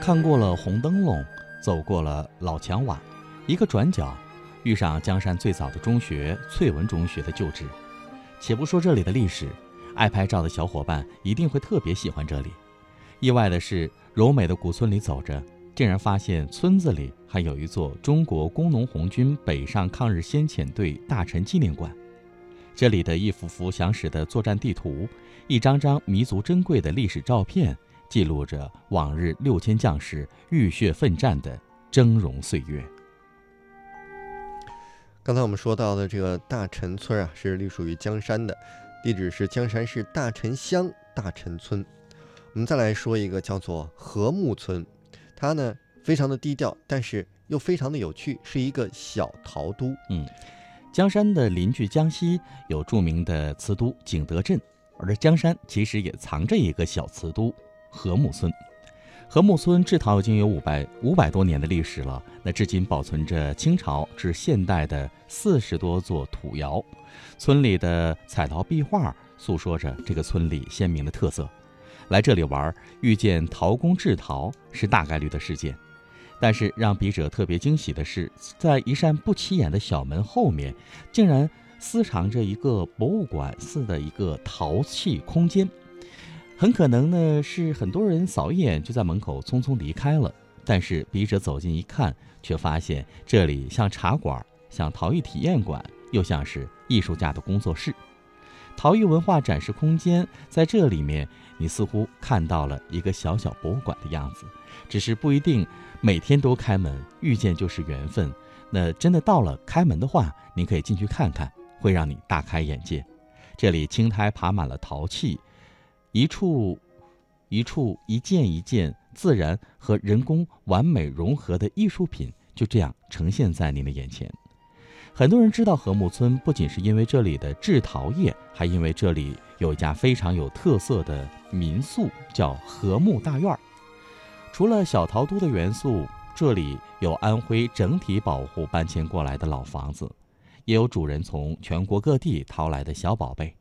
看过了红灯笼，走过了老墙瓦，一个转角，遇上江山最早的中学翠文中学的旧址。且不说这里的历史，爱拍照的小伙伴一定会特别喜欢这里。意外的是，柔美的古村里走着，竟然发现村子里还有一座中国工农红军北上抗日先遣队大臣纪念馆。这里的一幅幅详实的作战地图，一张张弥足珍贵的历史照片，记录着往日六千将士浴血奋战的峥嵘岁月。刚才我们说到的这个大陈村啊，是隶属于江山的，地址是江山市大陈乡大陈村。我们再来说一个叫做和睦村，它呢非常的低调，但是又非常的有趣，是一个小陶都。嗯，江山的邻居江西有著名的瓷都景德镇，而江山其实也藏着一个小瓷都和睦村。和睦村制陶已经有五百五百多年的历史了，那至今保存着清朝至现代的四十多座土窑，村里的彩陶壁画诉说着这个村里鲜明的特色。来这里玩，遇见陶工制陶是大概率的事件。但是让笔者特别惊喜的是，在一扇不起眼的小门后面，竟然私藏着一个博物馆似的一个陶器空间。很可能呢是很多人扫一眼就在门口匆匆离开了，但是笔者走近一看，却发现这里像茶馆，像陶艺体验馆，又像是艺术家的工作室。陶艺文化展示空间在这里面，你似乎看到了一个小小博物馆的样子。只是不一定每天都开门，遇见就是缘分。那真的到了开门的话，您可以进去看看，会让你大开眼界。这里青苔爬满了陶器。一处，一处，一件一件自然和人工完美融合的艺术品，就这样呈现在您的眼前。很多人知道和睦村，不仅是因为这里的制陶业，还因为这里有一家非常有特色的民宿，叫和睦大院儿。除了小陶都的元素，这里有安徽整体保护搬迁过来的老房子，也有主人从全国各地淘来的小宝贝。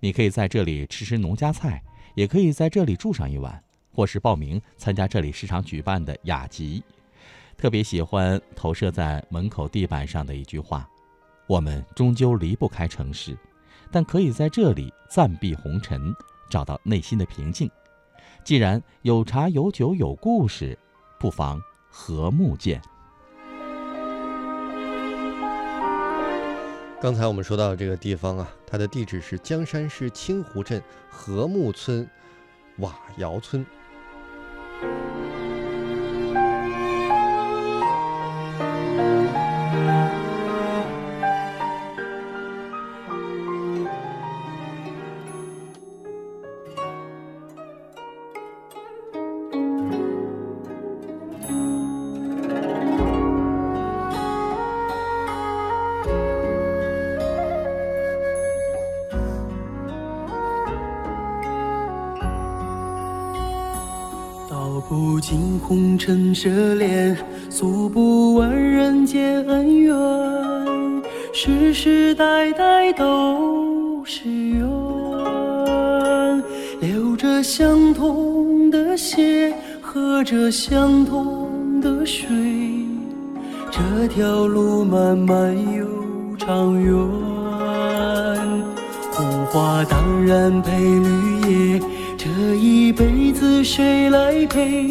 你可以在这里吃吃农家菜。也可以在这里住上一晚，或是报名参加这里时常举办的雅集。特别喜欢投射在门口地板上的一句话：“我们终究离不开城市，但可以在这里暂避红尘，找到内心的平静。既然有茶有酒有故事，不妨和睦见。”刚才我们说到这个地方啊，它的地址是江山市清湖镇和睦村瓦窑村。不尽红尘奢恋，诉不完人间恩怨，世世代代都是缘。流着相同的血，喝着相同的水，这条路漫漫又长远。红花当然配绿叶。这一辈子谁来陪？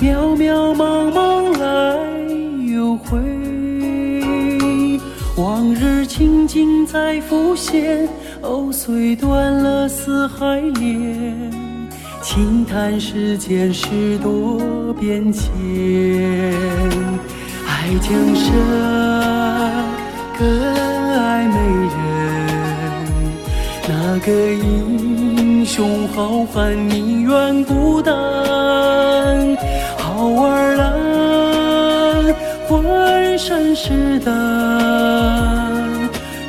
渺渺茫茫来又回，往日情景再浮现。藕，虽断了丝还连，轻叹世间事多变迁。爱江山，更爱美人，那个英。雄好汉宁愿孤单，好儿郎浑身是胆，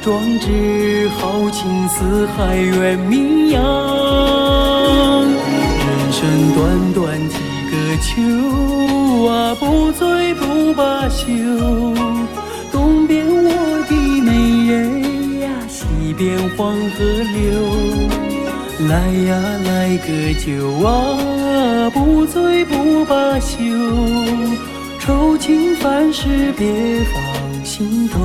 壮志豪情四海远名扬。人生短短几个秋啊，不醉不罢休。东边我的美人呀，西边黄河流。来呀来个酒啊，不醉不罢休，愁情烦事别放心头。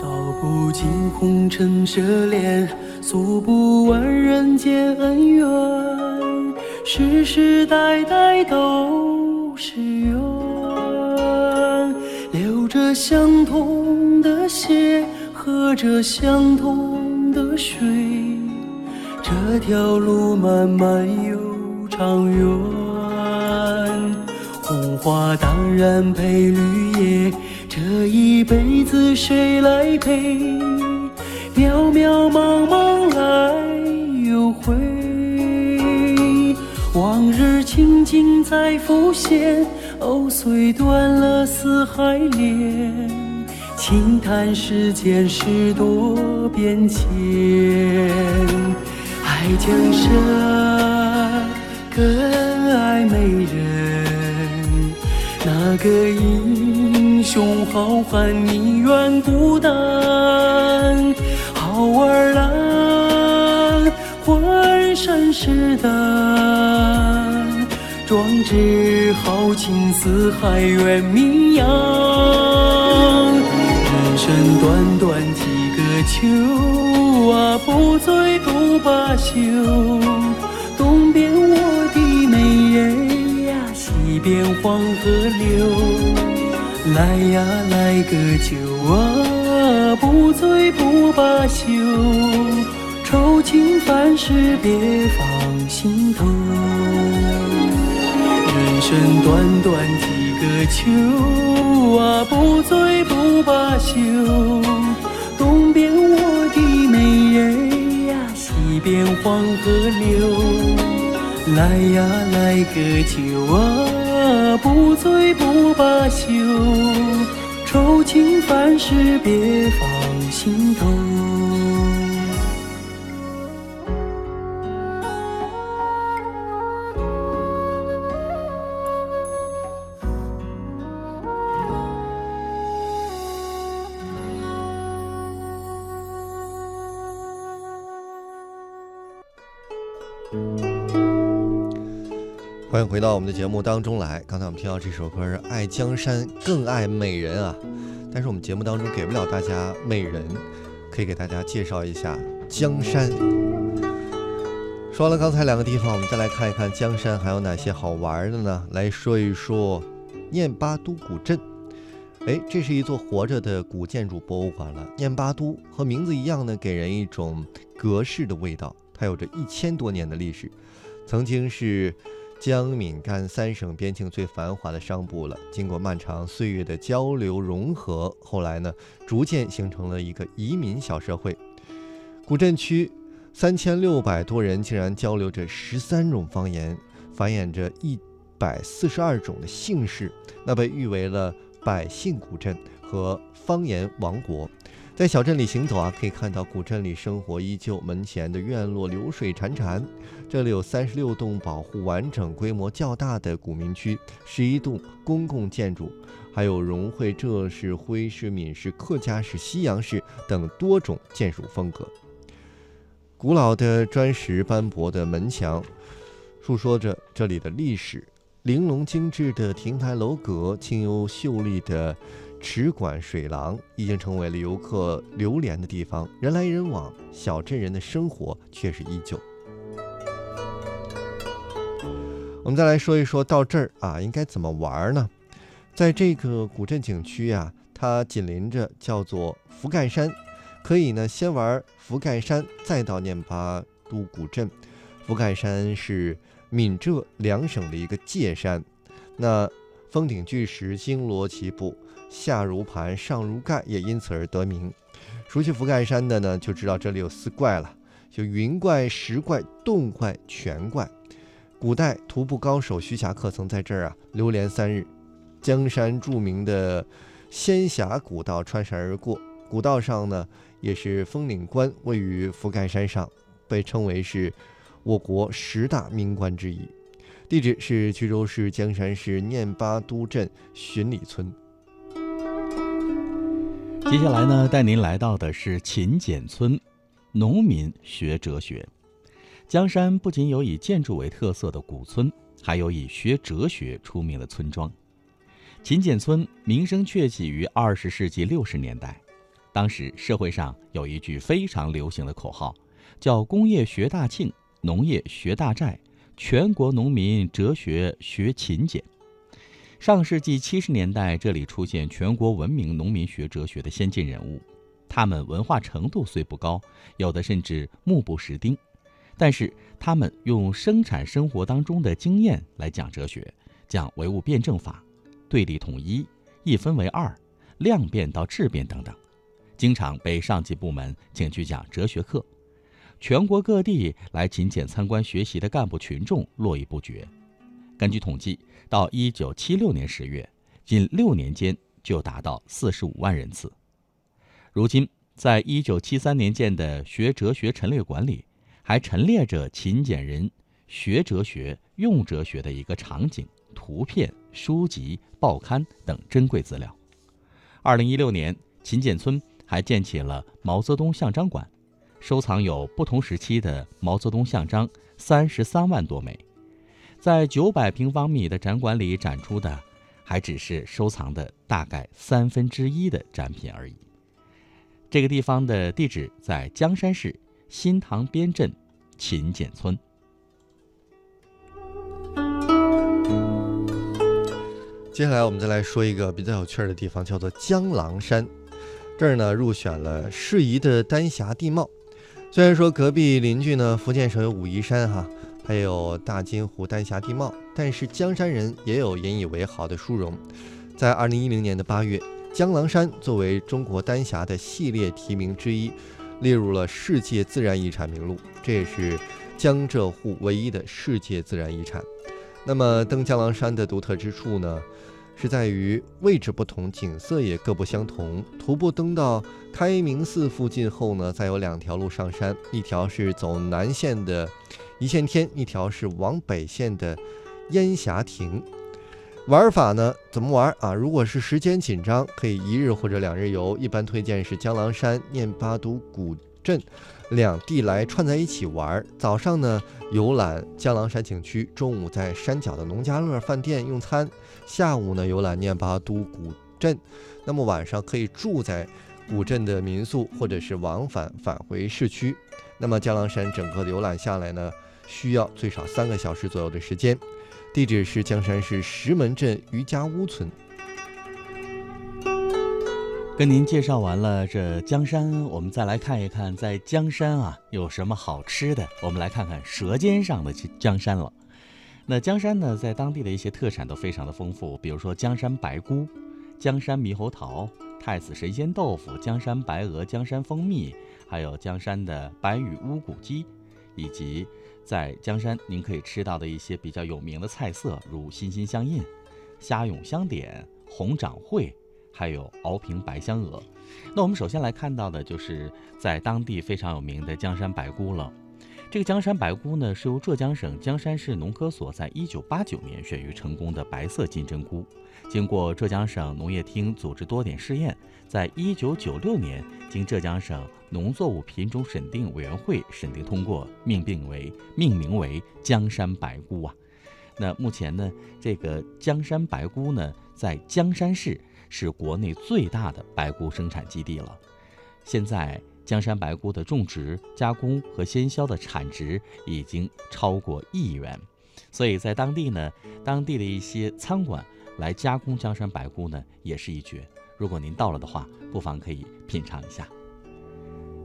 道不尽红尘奢世世代代都是缘。流着相同的血，喝着相同的水，这条路漫漫又长远。红花当然配绿叶，这一辈子谁来陪？渺渺茫茫来又回，往日情景再浮现，藕虽断了丝还连，轻叹世间事多变迁。爱江山更爱美人，那个英雄好汉宁愿孤单。好儿，浑身是胆，壮志豪情四海远名扬。人生短短几个秋啊，不醉不罢休。东边我的美人呀，西边黄河流。来呀来个酒啊，不醉不罢休，愁情烦事别放心头。人生短短几个秋啊，不醉不罢休。东边我的美人呀，西边黄河流。来呀来个酒啊，不醉不罢休，愁情烦事别放心头。欢迎回到我们的节目当中来。刚才我们听到这首歌是《爱江山更爱美人》啊，但是我们节目当中给不了大家美人，可以给大家介绍一下江山。说了刚才两个地方，我们再来看一看江山还有哪些好玩的呢？来说一说念巴都古镇。哎，这是一座活着的古建筑博物馆了。念巴都和名字一样呢，给人一种格式的味道。它有着一千多年的历史，曾经是江闽赣三省边境最繁华的商埠了。经过漫长岁月的交流融合，后来呢，逐渐形成了一个移民小社会。古镇区三千六百多人竟然交流着十三种方言，繁衍着一百四十二种的姓氏，那被誉为了百姓古镇和方言王国。在小镇里行走啊，可以看到古镇里生活依旧，门前的院落流水潺潺。这里有三十六栋保护完整、规模较大的古民居，十一栋公共建筑，还有融汇浙式、徽式、闽式、客家式、西洋式等多种建筑风格。古老的砖石斑驳的门墙，述说着这里的历史；玲珑精致的亭台楼阁，清幽秀丽的。池馆水廊已经成为了游客流连的地方，人来人往，小镇人的生活却是依旧。我们再来说一说到这儿啊，应该怎么玩呢？在这个古镇景区呀，它紧邻着叫做福盖山，可以呢先玩福盖山，再到念巴都古镇。福盖山是闽浙两省的一个界山，那峰顶巨石星罗棋布，下如盘，上如盖，也因此而得名。熟悉福盖山的呢，就知道这里有四怪了，就云怪、石怪、洞怪、泉怪。古代徒步高手徐霞客曾在这儿啊流连三日。江山著名的仙峡古道穿山而过，古道上呢也是峰岭关，位于福盖山上，被称为是我国十大名关之一。地址是衢州市江山市念巴都镇巡礼村。接下来呢，带您来到的是勤俭村，农民学哲学。江山不仅有以建筑为特色的古村，还有以学哲学出名的村庄。勤俭村名声鹊起于二十世纪六十年代，当时社会上有一句非常流行的口号，叫“工业学大庆，农业学大寨”。全国农民哲学学勤俭。上世纪七十年代，这里出现全国闻名农民学哲学的先进人物，他们文化程度虽不高，有的甚至目不识丁，但是他们用生产生活当中的经验来讲哲学，讲唯物辩证法、对立统一、一分为二、量变到质变等等，经常被上级部门请去讲哲学课。全国各地来勤俭参观学习的干部群众络绎不绝。根据统计，到一九七六年十月，仅六年间就达到四十五万人次。如今，在一九七三年建的学哲学陈列馆里，还陈列着勤俭人学哲学、用哲学的一个场景、图片、书籍、报刊等珍贵资料。二零一六年，勤俭村还建起了毛泽东像章馆。收藏有不同时期的毛泽东像章三十三万多枚，在九百平方米的展馆里展出的，还只是收藏的大概三分之一的展品而已。这个地方的地址在江山市新塘边镇勤俭村。接下来我们再来说一个比较有趣的地方，叫做江郎山。这儿呢入选了适宜的丹霞地貌。虽然说隔壁邻居呢，福建省有武夷山哈，还有大金湖丹霞地貌，但是江山人也有引以为豪的殊荣。在二零一零年的八月，江郎山作为中国丹霞的系列提名之一，列入了世界自然遗产名录，这也是江浙沪唯一的世界自然遗产。那么登江郎山的独特之处呢？是在于位置不同，景色也各不相同。徒步登到开明寺附近后呢，再有两条路上山，一条是走南线的一线天，一条是往北线的烟霞亭。玩法呢，怎么玩啊？如果是时间紧张，可以一日或者两日游。一般推荐是江郎山、念巴都古镇两地来串在一起玩。早上呢，游览江郎山景区；中午在山脚的农家乐饭店用餐。下午呢，游览念巴都古镇，那么晚上可以住在古镇的民宿，或者是往返返回市区。那么江郎山整个游览下来呢，需要最少三个小时左右的时间。地址是江山市石门镇余家屋村。跟您介绍完了这江山，我们再来看一看在江山啊有什么好吃的。我们来看看舌尖上的江山了。那江山呢，在当地的一些特产都非常的丰富，比如说江山白菇、江山猕猴桃、太子神仙豆腐、江山白鹅、江山蜂蜜，还有江山的白羽乌骨鸡，以及在江山您可以吃到的一些比较有名的菜色，如心心相印、虾涌香点、红掌柜，还有熬平白香鹅。那我们首先来看到的就是在当地非常有名的江山白菇了。这个江山白菇呢，是由浙江省江山市农科所在一九八九年选育成功的白色金针菇，经过浙江省农业厅组织多点试验，在一九九六年经浙江省农作物品种审定委员会审定通过，命名为命名为江山白菇啊。那目前呢，这个江山白菇呢，在江山市是国内最大的白菇生产基地了，现在。江山白菇的种植、加工和鲜销的产值已经超过亿元，所以在当地呢，当地的一些餐馆来加工江山白菇呢，也是一绝。如果您到了的话，不妨可以品尝一下。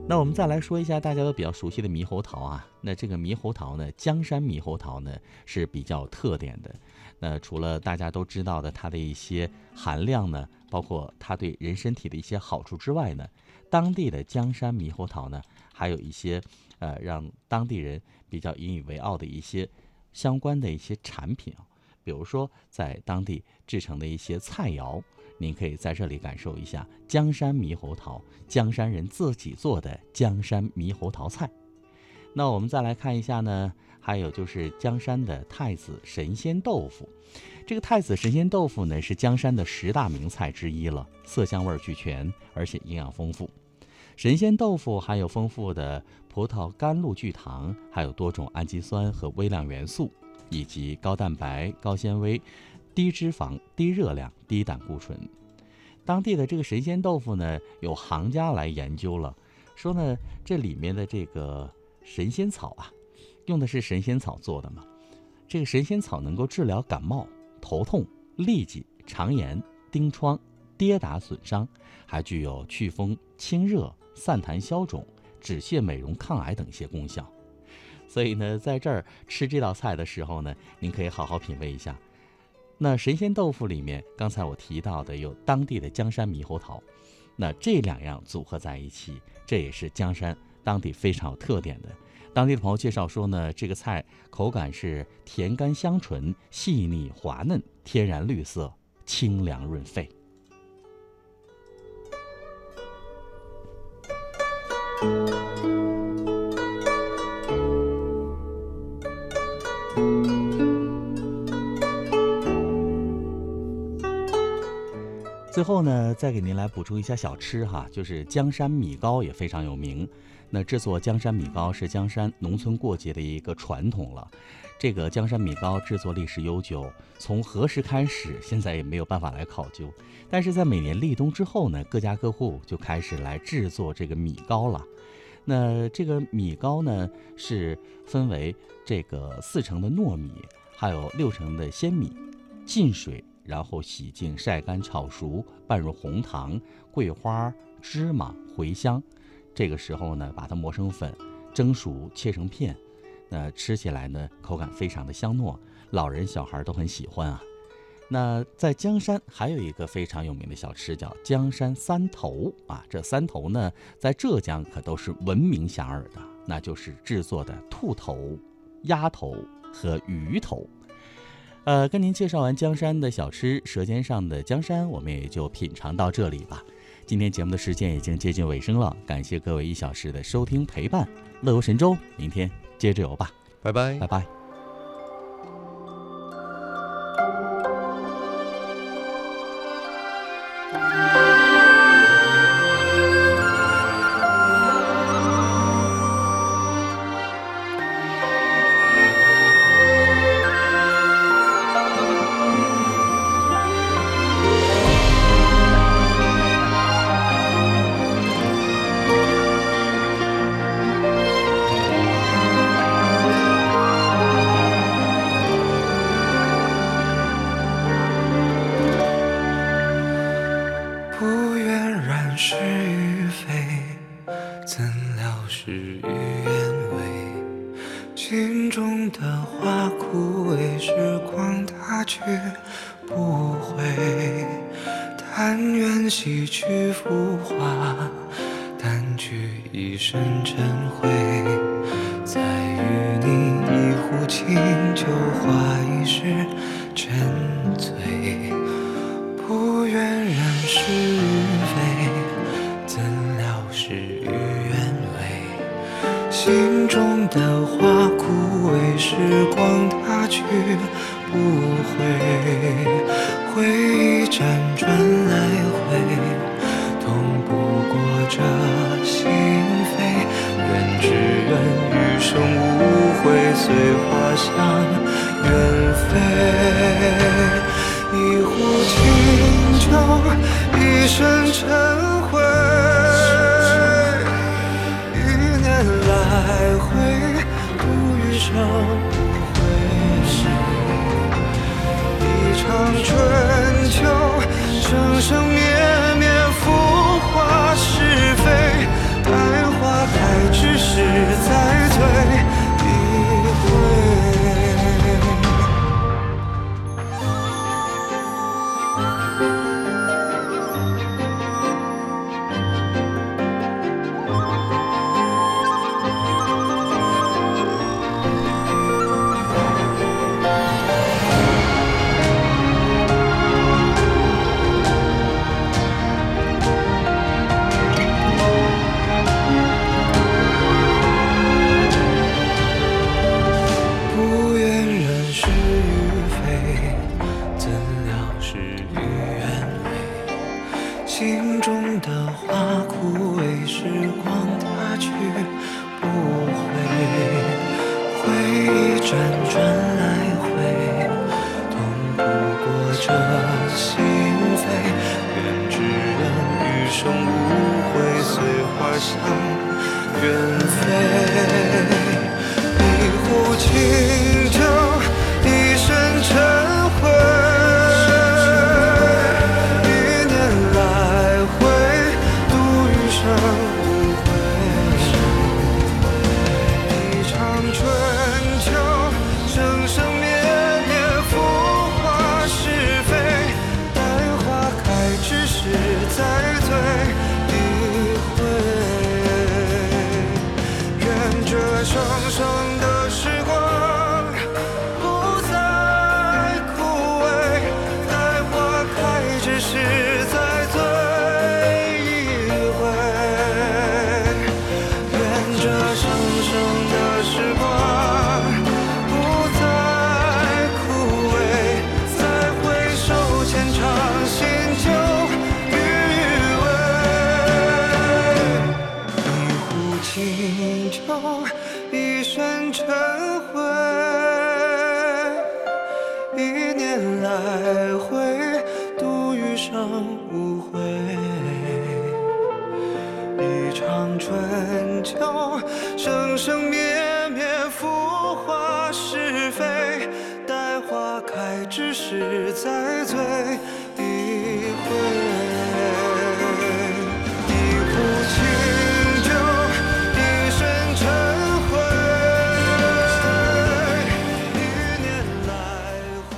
那我们再来说一下大家都比较熟悉的猕猴桃啊，那这个猕猴桃呢，江山猕猴桃呢是比较特点的。那除了大家都知道的它的一些含量呢，包括它对人身体的一些好处之外呢。当地的江山猕猴桃呢，还有一些呃让当地人比较引以为傲的一些相关的一些产品啊，比如说在当地制成的一些菜肴，您可以在这里感受一下江山猕猴桃，江山人自己做的江山猕猴桃菜。那我们再来看一下呢，还有就是江山的太子神仙豆腐。这个太子神仙豆腐呢，是江山的十大名菜之一了，色香味俱全，而且营养丰富。神仙豆腐含有丰富的葡萄甘露聚糖，还有多种氨基酸和微量元素，以及高蛋白、高纤维、低脂肪、低热量、低胆固醇。当地的这个神仙豆腐呢，有行家来研究了，说呢，这里面的这个神仙草啊，用的是神仙草做的嘛，这个神仙草能够治疗感冒。头痛、痢疾、肠炎、疔疮、跌打损伤，还具有祛风、清热、散痰、消肿、止泻、美容、抗癌等一些功效。所以呢，在这儿吃这道菜的时候呢，您可以好好品味一下。那神仙豆腐里面，刚才我提到的有当地的江山猕猴桃，那这两样组合在一起，这也是江山当地非常有特点的。当地的朋友介绍说呢，这个菜口感是甜甘香醇、细腻滑嫩、天然绿色、清凉润肺。后呢，再给您来补充一下小吃哈，就是江山米糕也非常有名。那制作江山米糕是江山农村过节的一个传统了。这个江山米糕制作历史悠久，从何时开始，现在也没有办法来考究。但是在每年立冬之后呢，各家各户就开始来制作这个米糕了。那这个米糕呢，是分为这个四成的糯米，还有六成的鲜米，浸水，然后洗净、晒干、炒熟，拌入红糖、桂花、芝麻、茴香。这个时候呢，把它磨成粉，蒸熟切成片，那吃起来呢，口感非常的香糯，老人小孩都很喜欢啊。那在江山还有一个非常有名的小吃叫江山三头啊，这三头呢，在浙江可都是闻名遐迩的，那就是制作的兔头、鸭头和鱼头。呃，跟您介绍完江山的小吃，舌尖上的江山，我们也就品尝到这里吧。今天节目的时间已经接近尾声了，感谢各位一小时的收听陪伴，乐游神州，明天接着游吧，拜拜，拜拜。不愿人是与非，怎料事与愿违。心中的花枯萎，时光它去不回，回忆辗转来回，痛不过这心扉。愿只愿余生无悔，随花香远飞。一壶清酒，一身尘灰。一念来回，度余生。